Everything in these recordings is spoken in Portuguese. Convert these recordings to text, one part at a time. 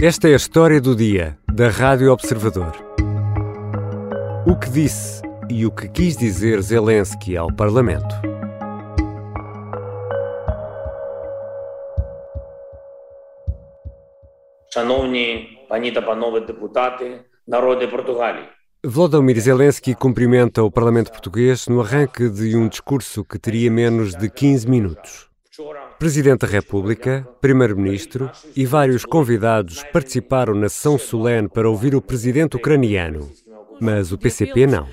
Esta é a história do dia da Rádio Observador. O que disse e o que quis dizer Zelensky ao Parlamento. Шановні пані та панове депутати, народи Португалії. Volodymyr Zelensky cumprimenta o Parlamento Português no arranque de um discurso que teria menos de 15 minutos. Presidente da República, Primeiro-Ministro e vários convidados participaram na sessão solene para ouvir o presidente ucraniano. Mas o PCP não.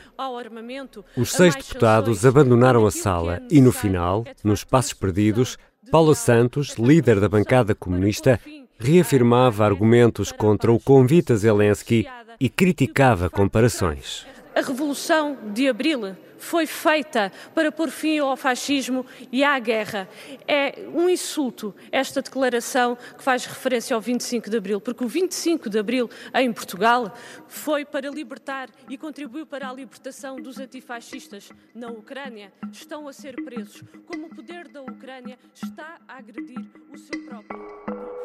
Os seis deputados abandonaram a sala e, no final, nos espaços perdidos, Paulo Santos, líder da bancada comunista, reafirmava argumentos contra o convite a Zelensky e criticava comparações. A Revolução de Abril foi feita para pôr fim ao fascismo e à guerra. É um insulto esta declaração que faz referência ao 25 de Abril, porque o 25 de Abril em Portugal foi para libertar e contribuiu para a libertação dos antifascistas na Ucrânia. Estão a ser presos, como o poder da Ucrânia está a agredir o seu próprio povo.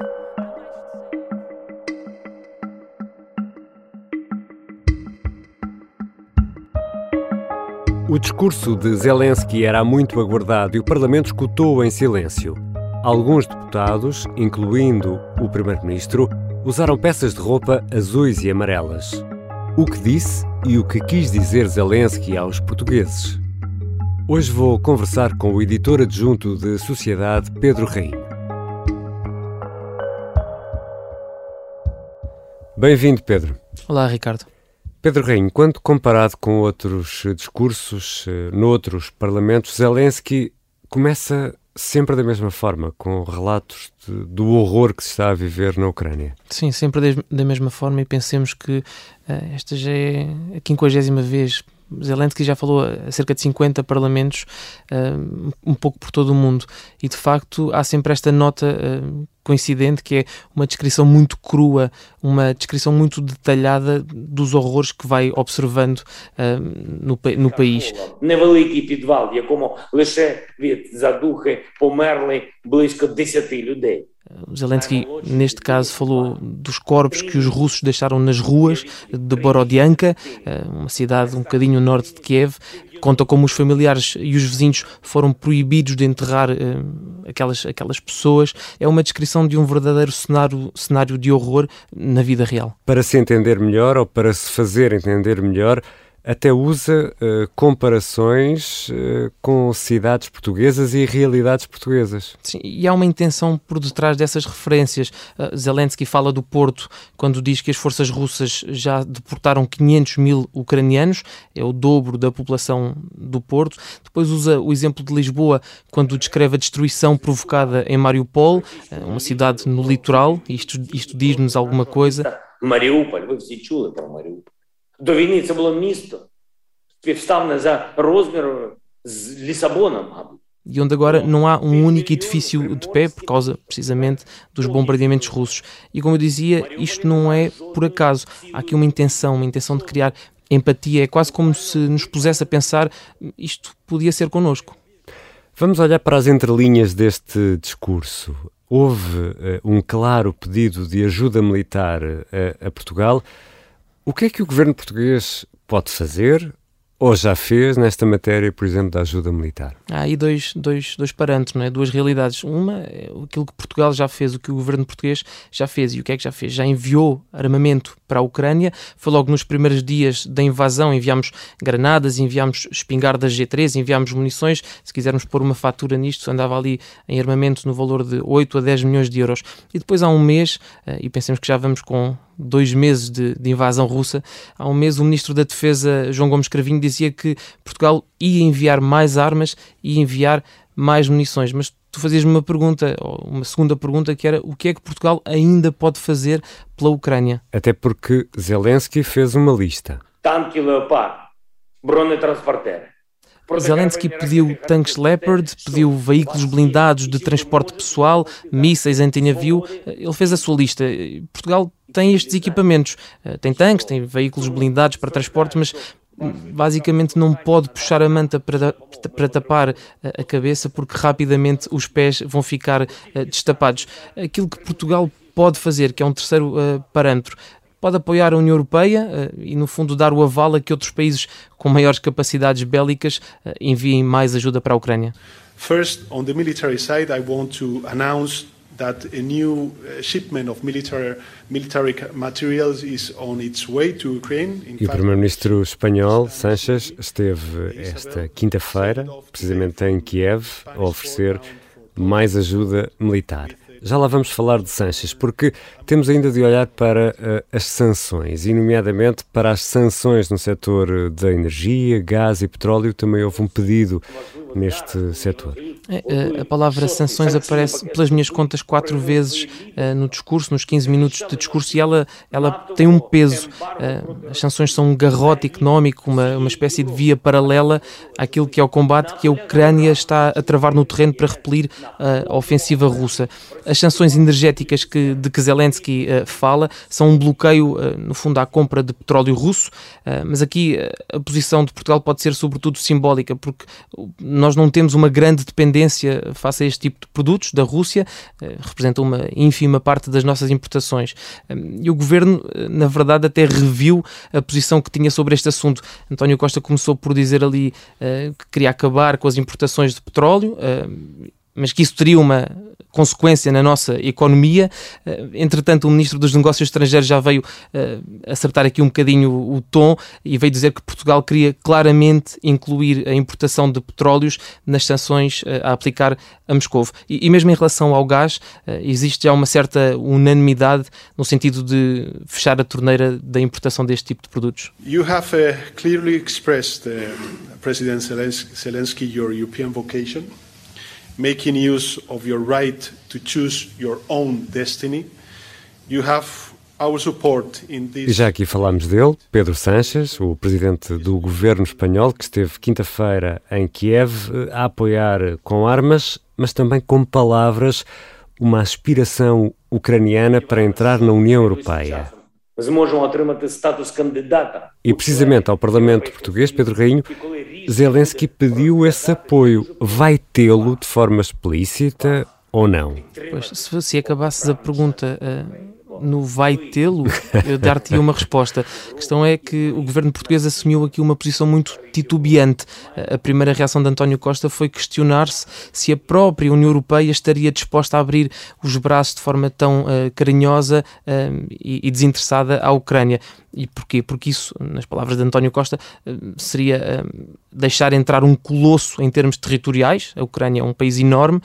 O discurso de Zelensky era muito aguardado e o Parlamento escutou em silêncio. Alguns deputados, incluindo o Primeiro-Ministro, usaram peças de roupa azuis e amarelas. O que disse e o que quis dizer Zelensky aos portugueses. Hoje vou conversar com o editor adjunto de Sociedade, Pedro Rainho. Bem-vindo, Pedro. Olá, Ricardo. Pedro Rainho, quando comparado com outros discursos eh, noutros parlamentos, Zelensky começa sempre da mesma forma, com relatos de, do horror que se está a viver na Ucrânia. Sim, sempre da mesma forma e pensemos que uh, esta já é a quinquagésima vez Zelensky já falou a cerca de 50 parlamentos, uh, um pouco por todo o mundo, e de facto há sempre esta nota uh, coincidente que é uma descrição muito crua, uma descrição muito detalhada dos horrores que vai observando uh, no, no país. Невеликий підвал, в якому лише від задухи померли близько 10 людей. Zelensky, neste caso, falou dos corpos que os russos deixaram nas ruas de Borodianka, eh, uma cidade um bocadinho norte de Kiev. Conta como os familiares e os vizinhos foram proibidos de enterrar uh, aquelas, aquelas pessoas. É uma descrição de um verdadeiro cenário, cenário de horror na vida real. Para se entender melhor, ou para se fazer entender melhor, até usa uh, comparações uh, com cidades portuguesas e realidades portuguesas. Sim, e há uma intenção por detrás dessas referências. Uh, Zelensky fala do Porto quando diz que as forças russas já deportaram 500 mil ucranianos, é o dobro da população do Porto. Depois usa o exemplo de Lisboa quando descreve a destruição provocada em Mariupol, uma cidade no litoral. Isto, isto diz-nos alguma coisa? Mariupol, você ouviu para Mariupol? До війни це було місто, співставне за розміром з Лісабоном, мабуть. e onde agora não há um único edifício de pé por causa precisamente dos bombardeamentos russos. E como eu dizia, isto não é por acaso. Há aqui uma intenção, uma intenção de criar empatia. É quase como se nos pusesse a pensar isto podia ser connosco. Vamos olhar para as entrelinhas deste discurso. Houve uh, um claro pedido de ajuda militar uh, a Portugal. O que é que o governo português pode fazer ou já fez nesta matéria, por exemplo, da ajuda militar? Há aí dois, dois, dois parâmetros, não é? duas realidades. Uma é aquilo que Portugal já fez, o que o governo português já fez. E o que é que já fez? Já enviou armamento para a Ucrânia. Foi logo nos primeiros dias da invasão. Enviámos granadas, enviámos espingardas G3, enviámos munições. Se quisermos pôr uma fatura nisto, andava ali em armamento no valor de 8 a 10 milhões de euros. E depois há um mês, eh, e pensemos que já vamos com dois meses de, de, invasão russa, há um mês o Ministro da Defesa, João Gomes Cravinho, dizia que Portugal ia enviar mais armas e enviar mais munições. Mas tu fazias-me uma pergunta, uma segunda pergunta, que era o que é que Portugal ainda pode fazer pela Ucrânia? Até porque Zelensky fez uma lista. Tanque Leopard, bronetransporter. Zelensky pediu tanques Leopard, pediu veículos blindados de transporte pessoal, mísseis anti-navio. Ele fez a sua lista. Portugal tem estes equipamentos. Tem tanques, tem veículos blindados para transporte, mas basicamente não pode puxar a manta para, para tapar a cabeça porque rapidamente os pés vão ficar destapados. Aquilo que Portugal pode fazer, que é um terceiro uh, parâmetro, pode apoiar a União Europeia uh, e, no fundo, dar o aval a que outros países com maiores capacidades bélicas uh, enviem mais ajuda para a Ucrânia? First, on the military side, I want to announce that a new shipment of military, military materials is on its way to Ukraine. e o primeiro-ministro espanhol, Sánchez, esteve esta quinta-feira, precisamente em Kiev, a oferecer mais ajuda militar. Já lá vamos falar de Sanches, porque temos ainda de olhar para uh, as sanções, e nomeadamente para as sanções no setor eh, da energia, gás e petróleo. Também houve um pedido neste setor. É, eh, a palavra sanções aparece, pelas minhas contas, quatro vezes uh, no discurso, nos 15 minutos de discurso, e ela, ela tem um peso. Uh, as sanções são um garrote económico, uma, uma espécie de via paralela àquilo que é o combate que a Ucrânia está a travar no terreno para repelir a ofensiva russa. As sanções energéticas que, de que Zelensky fala são um bloqueio, no fundo, à compra de petróleo russo, mas aqui a posição de Portugal pode ser sobretudo simbólica, porque nós não temos uma grande dependência face a este tipo de produtos da Rússia, representa uma ínfima parte das nossas importações. E o governo, na verdade, até reviu a posição que tinha sobre este assunto. António Costa começou por dizer ali uh, que queria acabar com as importações de petróleo, uh, mas que isso teria uma consequência na nossa economia. Eh, entretanto, o Ministro dos Negócios Estrangeiros já veio uh, acertar aqui um bocadinho o, tom e veio dizer que Portugal queria claramente incluir a importação de petróleos nas sanções uh, a aplicar a Moscou. E, e, mesmo em relação ao gás, uh, existe já uma certa unanimidade no sentido de fechar a torneira da importação deste tipo de produtos. You have clearly expressed, President Zelensky, your European vocation. Making use of your right to choose your own destiny. You have our support in this. E já aqui falámos dele, Pedro Sanches, o presidente do governo espanhol, que esteve quinta-feira em Kiev eh, a apoiar com armas, mas também com palavras, uma aspiração ucraniana para entrar na União Europeia. E precisamente ao Parlamento português, Pedro Rainho, Zelensky pediu esse apoio. Vai tê-lo de forma explícita ou não? Pois, se, se acabasses a pergunta uh, no vai tê-lo, eu dar-te uma resposta. A questão é que o governo português assumiu aqui uma posição muito titubeante. A primeira reação de António Costa foi questionar-se se a própria União Europeia estaria disposta a abrir os braços de forma tão uh, carinhosa uh, e, e desinteressada à Ucrânia. E porquê? Porque isso, nas palavras de António Costa, eh, seria deixar entrar um colosso em termos territoriais. A Ucrânia é um país enorme,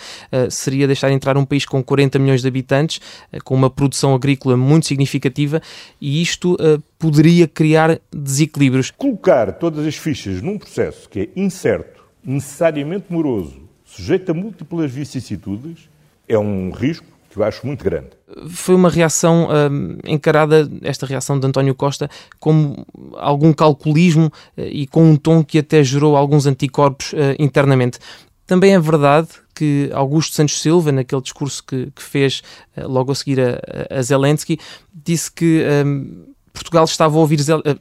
seria deixar entrar um país com 40 milhões de habitantes, com uma produção agrícola muito significativa, e isto poderia criar desequilíbrios. Colocar todas as fichas num processo que é incerto, necessariamente moroso, sujeito a múltiplas vicissitudes, é um risco que eu acho muito grande. Foi uma reação hum, encarada, esta reação de António Costa, como algum calculismo uh, e com um tom que até gerou alguns anticorpos uh, internamente. Também é verdade que Augusto Santos Silva, naquele discurso que, que fez uh, logo a seguir a, a Zelensky, disse que um, Portugal estava a ouvir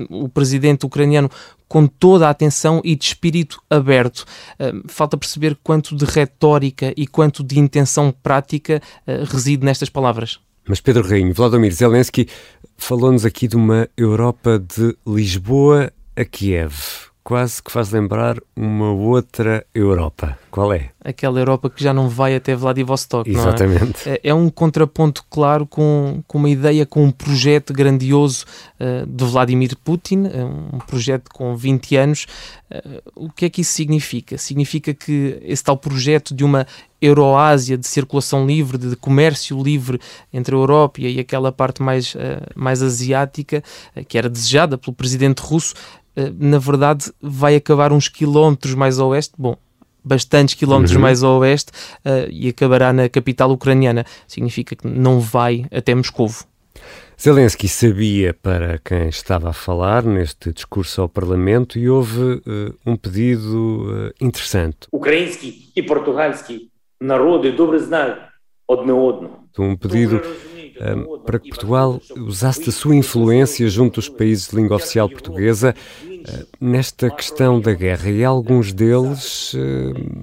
o presidente ucraniano com toda a atenção e de espírito aberto. Falta perceber quanto de retórica e quanto de intenção prática eh, reside nestas palavras. Mas Pedro Rainho, Vladimir Zelensky falou-nos aqui de uma Europa de Lisboa a Kiev quase que faz lembrar uma outra Europa. Qual é? Aquela Europa que já não vai até Vladivostok, Exatamente. É? é? um contraponto claro com, com uma ideia, com um projeto grandioso uh, de Vladimir Putin, é um projeto com 20 anos. Uh, o que é que isso significa? Significa que esse tal projeto de uma Euroásia de circulação livre, de comércio livre entre a Europa e aquela parte mais, uh, mais asiática, que era desejada pelo presidente russo, eh, na verdade, vai acabar uns quilómetros mais a oeste. Bom, bastantes quilómetros uhum. mais a oeste uh, e acabará na capital ucraniana. Significa que não vai até Moscovo. Zelensky sabia para quem estava a falar neste discurso ao Parlamento e houve uh, um pedido uh, interessante. Ucraniano e português народи добре знають одне одного. Um pedido um, para que Portugal usasse da sua influência junto dos países de língua oficial portuguesa uh, nesta questão da guerra. E alguns deles uh,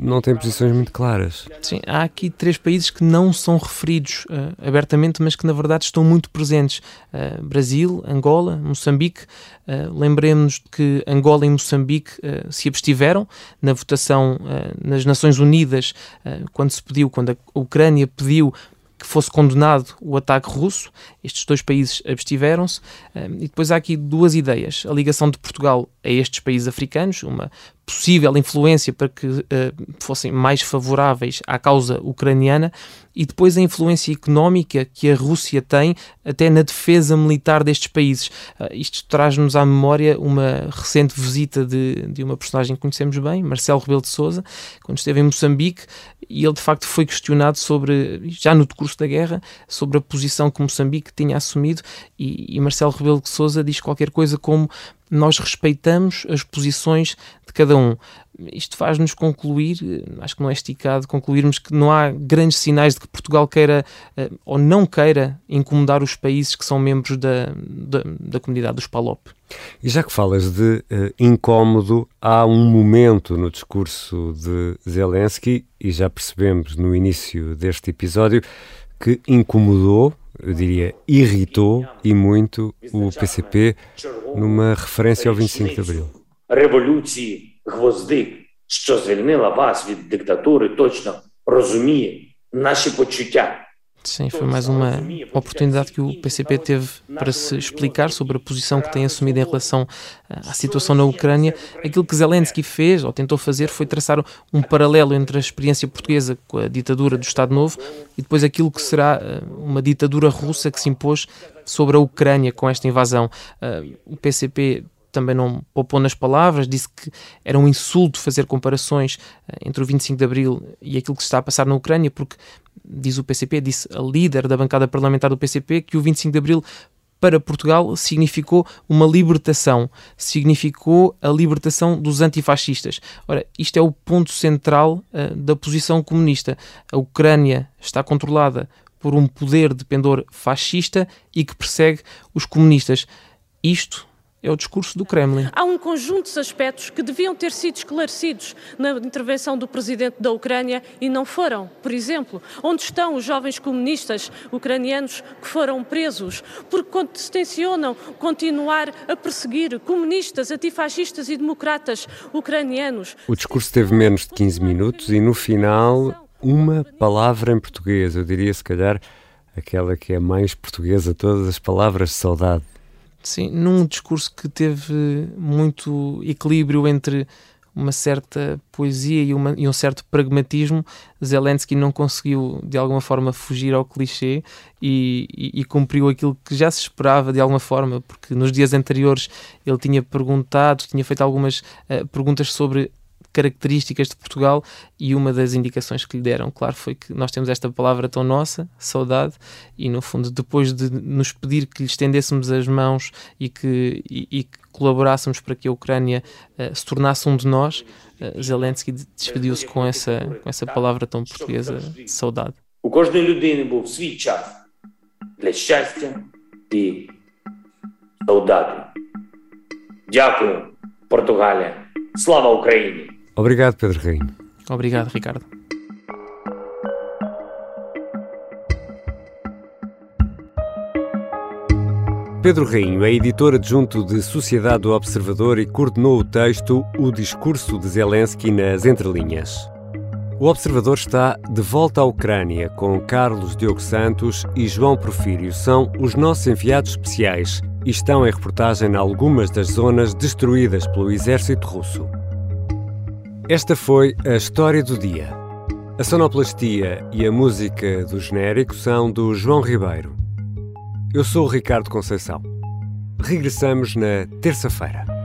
não têm posições muito claras. Sim, há aqui três países que não são referidos uh, abertamente, mas que na verdade estão muito presentes: Brasil, Angola, Moçambique. Lembremos que Angola e Moçambique se abstiveram na votação nas Nações Unidas quando se pediu, quando a Ucrânia pediu que fosse condenado o ataque russo. Estes dois países abstiveram-se. E depois há aqui duas ideias. A ligação de Portugal a estes países africanos, uma possível influência para que uh, fossem mais favoráveis à causa ucraniana e depois a influência económica que a Rússia tem até na defesa militar destes países. Uh, isto traz-nos à memória uma recente visita de, de uma personagem que conhecemos bem, Marcelo Rebelo de Sousa, quando esteve em Moçambique e ele de facto foi questionado sobre, já no decurso da guerra, sobre a posição que Moçambique tinha assumido e, e Marcelo Rebelo de Sousa diz qualquer coisa como nós respeitamos as posições de cada um. Isto faz-nos concluir, acho que não é esticado, concluirmos que não há grandes sinais de que Portugal queira eh, ou não queira incomodar os países que são membros da, da, da comunidade dos PALOP. E já que falas de uh, incómodo, há um momento no discurso de Zelensky, e já percebemos no início deste episódio, que incomodou eu diria, irritou e muito o PCP numa referência ao 25 de Abril. Революції Гвоздик, що звільнила вас від диктатури, точно розуміє наші почуття. Sim, foi mais uma oportunidade que o PCP teve para se explicar sobre a posição que tem assumido em relação à situação na Ucrânia. Aquilo que Zelensky fez, ou tentou fazer, foi traçar um paralelo entre a experiência portuguesa com a ditadura do Estado Novo e depois aquilo que será eh, uma ditadura russa que se impôs sobre a Ucrânia com esta invasão. Eh, o PCP também não poupou nas palavras, disse que era um insulto fazer comparações entre o 25 de Abril e aquilo que se está a passar na Ucrânia, porque, diz o PCP, disse a líder da bancada parlamentar do PCP, que o 25 de Abril para Portugal significou uma libertação, significou a libertação dos antifascistas. Ora, isto é o ponto central uh, da posição comunista. A Ucrânia está controlada por um poder de pendor fascista e que persegue os comunistas. Isto é o discurso do Kremlin. Há um conjunto de aspectos que deviam ter sido esclarecidos na intervenção do presidente da Ucrânia e não foram. Por exemplo, onde estão os jovens comunistas ucranianos que foram presos porque tencionam continuar a perseguir comunistas, antifascistas e democratas ucranianos? O discurso teve menos de 15 minutos e no final uma palavra em português, eu diria se calhar aquela que é mais portuguesa, todas as palavras de saudade. Sim, num discurso que teve muito equilíbrio entre uma certa poesia e, uma, e, um certo pragmatismo, Zelensky não conseguiu de alguma forma fugir ao clichê e, e, e, cumpriu aquilo que já se esperava de alguma forma, porque nos dias anteriores ele tinha perguntado, tinha feito algumas uh, perguntas sobre características de Portugal e uma das indicações que lhe deram, claro, foi que nós temos esta palavra tão nossa, saudade, e no fundo, depois de nos pedir que lhe estendêssemos as mãos e que, e, e que colaborássemos para que a Ucrânia uh, se tornasse um de nós, uh, Zelensky despediu-se com essa, com essa palavra tão portuguesa, saudade. У кожної людини був свій час для щастя і saudade. Дякую, Португалія. Слава Україні! Obrigado, Pedro Rainho. Obrigado, Ricardo. Pedro Rainho é editor adjunto de Sociedade do Observador e coordenou o texto O Discurso de Zelensky nas Entrelinhas. O Observador está de volta à Ucrânia com Carlos Diogo Santos e João Profírio. São os nossos enviados especiais e estão em reportagem em algumas das zonas destruídas pelo exército russo. Esta foi a história do dia. A sonoplastia e a música do genérico são do João Ribeiro. Eu sou o Ricardo Conceição. Regressamos na terça-feira.